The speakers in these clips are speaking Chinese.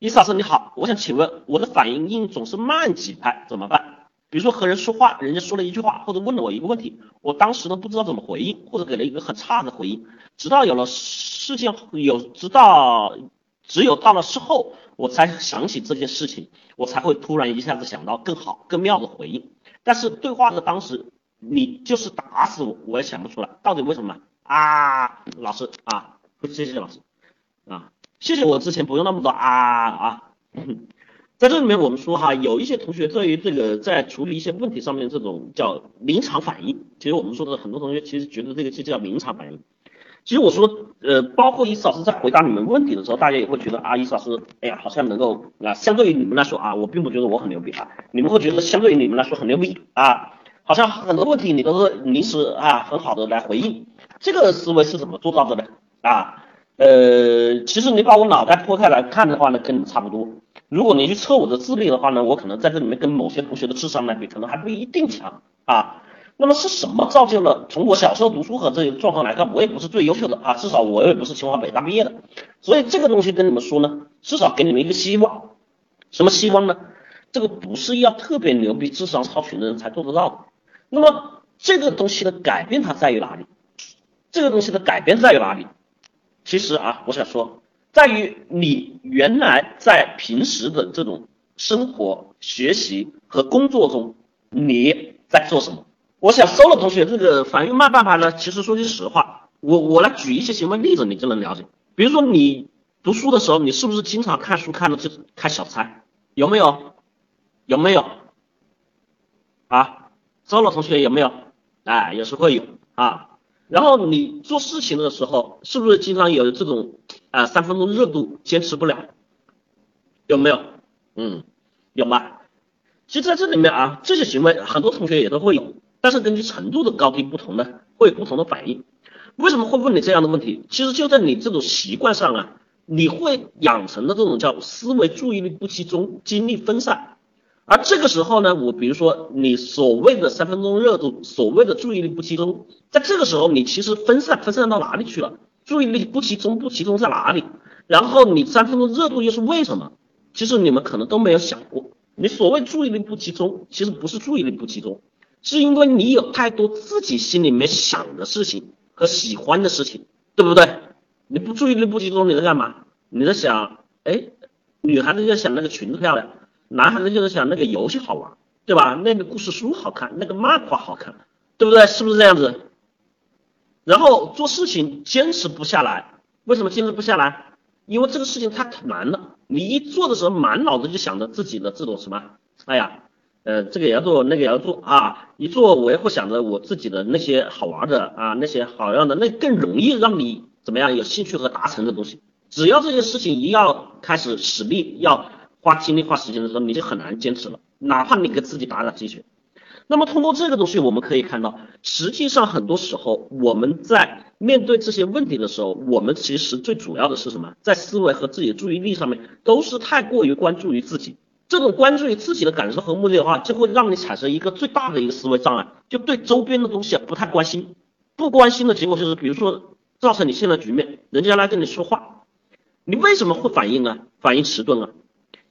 伊斯老师你好，我想请问我的反应应总是慢几拍怎么办？比如说和人说话，人家说了一句话或者问了我一个问题，我当时呢不知道怎么回应，或者给了一个很差的回应，直到有了事件有，直到只有到了事后，我才想起这件事情，我才会突然一下子想到更好更妙的回应。但是对话的当时，你就是打死我我也想不出来，到底为什么啊？老师啊，谢谢老师啊，谢谢。我之前不用那么多啊啊。在这里面，我们说哈，有一些同学对于这个在处理一些问题上面这种叫临场反应，其实我们说的很多同学其实觉得这个就叫临场反应。其实我说，呃，包括伊斯老师在回答你们问题的时候，大家也会觉得啊，伊斯老师，哎呀，好像能够啊，相对于你们来说啊，我并不觉得我很牛逼啊，你们会觉得相对于你们来说很牛逼啊，好像很多问题你都是临时啊很好的来回应，这个思维是怎么做到的呢？啊，呃，其实你把我脑袋剖开来看的话呢，跟你差不多。如果你去测我的智力的话呢，我可能在这里面跟某些同学的智商来比，可能还不一定强啊。那么是什么造就了？从我小时候读书和这个状况来看，我也不是最优秀的啊，至少我也不是清华北大毕业的。所以这个东西跟你们说呢，至少给你们一个希望。什么希望呢？这个不是要特别牛逼、智商超群的人才做得到的。那么这个东西的改变它在于哪里？这个东西的改变在于哪里？其实啊，我想说。在于你原来在平时的这种生活、学习和工作中，你在做什么？我想收了同学这个反应慢半拍呢。其实说句实话，我我来举一些行为例子，你就能了解。比如说你读书的时候，你是不是经常看书看的就开小差？有没有？有没有？啊，收了同学有没有？哎，有时会有啊。然后你做事情的时候，是不是经常有这种啊三分钟热度坚持不了？有没有？嗯，有吗？其实在这里面啊，这些行为很多同学也都会有，但是根据程度的高低不同呢，会有不同的反应。为什么会问你这样的问题？其实就在你这种习惯上啊，你会养成的这种叫思维注意力不集中、精力分散。而这个时候呢，我比如说你所谓的三分钟热度，所谓的注意力不集中，在这个时候你其实分散分散到哪里去了？注意力不集中不集中在哪里？然后你三分钟热度又是为什么？其实你们可能都没有想过，你所谓注意力不集中，其实不是注意力不集中，是因为你有太多自己心里面想的事情和喜欢的事情，对不对？你不注意力不集中，你在干嘛？你在想，哎，女孩子在想那个裙子漂亮。男孩子就是想那个游戏好玩，对吧？那个故事书好看，那个漫画好看，对不对？是不是这样子？然后做事情坚持不下来，为什么坚持不下来？因为这个事情太难了。你一做的时候，满脑子就想着自己的这种什么？哎呀，呃，这个也要做，那个也要做啊！一做我也会想着我自己的那些好玩的啊，那些好样的，那更容易让你怎么样有兴趣和达成的东西。只要这件事情一要开始使力要。花精力花时间的时候，你就很难坚持了。哪怕你给自己打打鸡血。那么通过这个东西，我们可以看到，实际上很多时候我们在面对这些问题的时候，我们其实最主要的是什么？在思维和自己的注意力上面，都是太过于关注于自己。这种关注于自己的感受和目的的话，就会让你产生一个最大的一个思维障碍，就对周边的东西啊不太关心。不关心的结果就是，比如说造成你现在局面，人家来跟你说话，你为什么会反应啊？反应迟钝啊？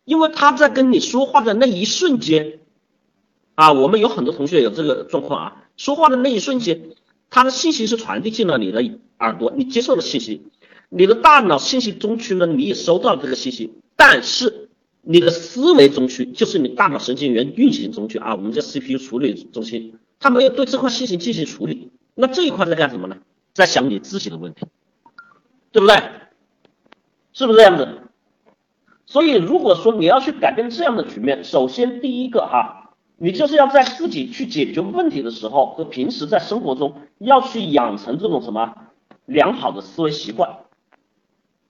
因为他在跟你说话的那一瞬间，啊，我们有很多同学有这个状况啊，说话的那一瞬间，他的信息是传递进了你的耳朵，你接受了信息，你的大脑信息中区呢，你也收到了这个信息，但是你的思维中区，就是你大脑神经元运行中区啊，我们叫 CPU 处理中心，它没有对这块信息进行处理，那这一块在干什么呢？在想你自己的问题，对不对？是不是这样子？所以，如果说你要去改变这样的局面，首先第一个哈，你就是要在自己去解决问题的时候和平时在生活中要去养成这种什么良好的思维习惯。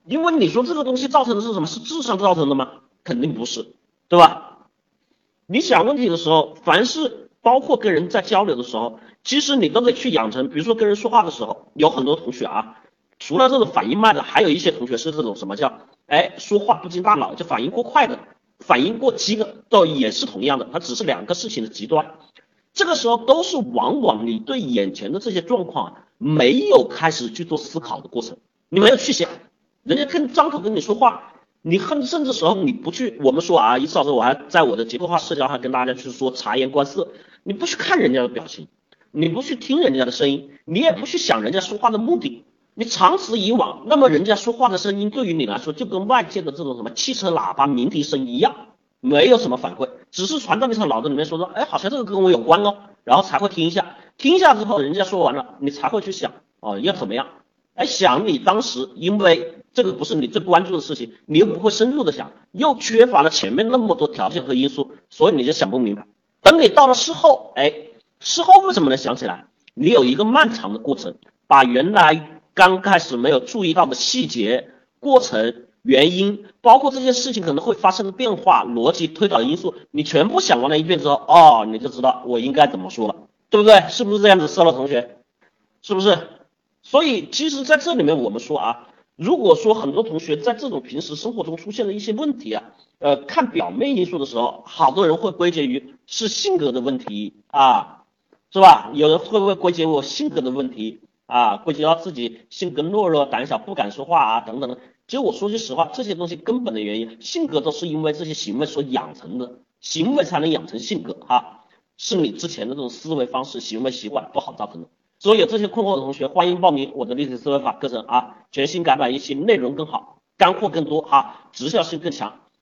因为你说这个东西造成的是什么？是智商造成的吗？肯定不是，对吧？你想问题的时候，凡是包括跟人在交流的时候，其实你都得去养成。比如说跟人说话的时候，有很多同学啊，除了这种反应慢的，还有一些同学是这种什么叫？哎，说话不经大脑就反应过快的，反应过激的，都也是同样的，它只是两个事情的极端。这个时候都是往往你对眼前的这些状况没有开始去做思考的过程，你没有去想，人家跟张口跟你说话，你很甚至时候你不去，我们说啊，一次老师我还在我的结构化社交上跟大家去说察言观色，你不去看人家的表情，你不去听人家的声音，你也不去想人家说话的目的，你长此以往，那么人家说话的声音对于你来说就跟外界的这种什么汽车喇叭鸣笛声一样，没有什么反馈，只是传到你脑子里面说说，哎，好像这个跟我有关哦，然后才会听一下，听一下之后人家说完了，你才会去想哦要怎么样。哎，想你当时，因为这个不是你最关注的事情，你又不会深入的想，又缺乏了前面那么多条件和因素，所以你就想不明白。等你到了事后，哎，事后为什么能想起来？你有一个漫长的过程，把原来刚开始没有注意到的细节、过程、原因，包括这件事情可能会发生的变化、逻辑推导因素，你全部想完了一遍之后，哦，你就知道我应该怎么说了，对不对？是不是这样子，色洛同学？是不是？所以，其实在这里面，我们说啊，如果说很多同学在这种平时生活中出现了一些问题啊，呃，看表面因素的时候，好多人会归结于是性格的问题啊，是吧？有人会不会归结我性格的问题啊？归结到自己性格懦弱、胆小、不敢说话啊等等的。其实我说句实话，这些东西根本的原因，性格都是因为这些行为所养成的，行为才能养成性格哈，是你之前的这种思维方式、行为习惯不好造成的。所以有这些困惑的同学，欢迎报名我的立体思维法课程啊！全新改版一期，内容更好，干货更多哈，直效性更强。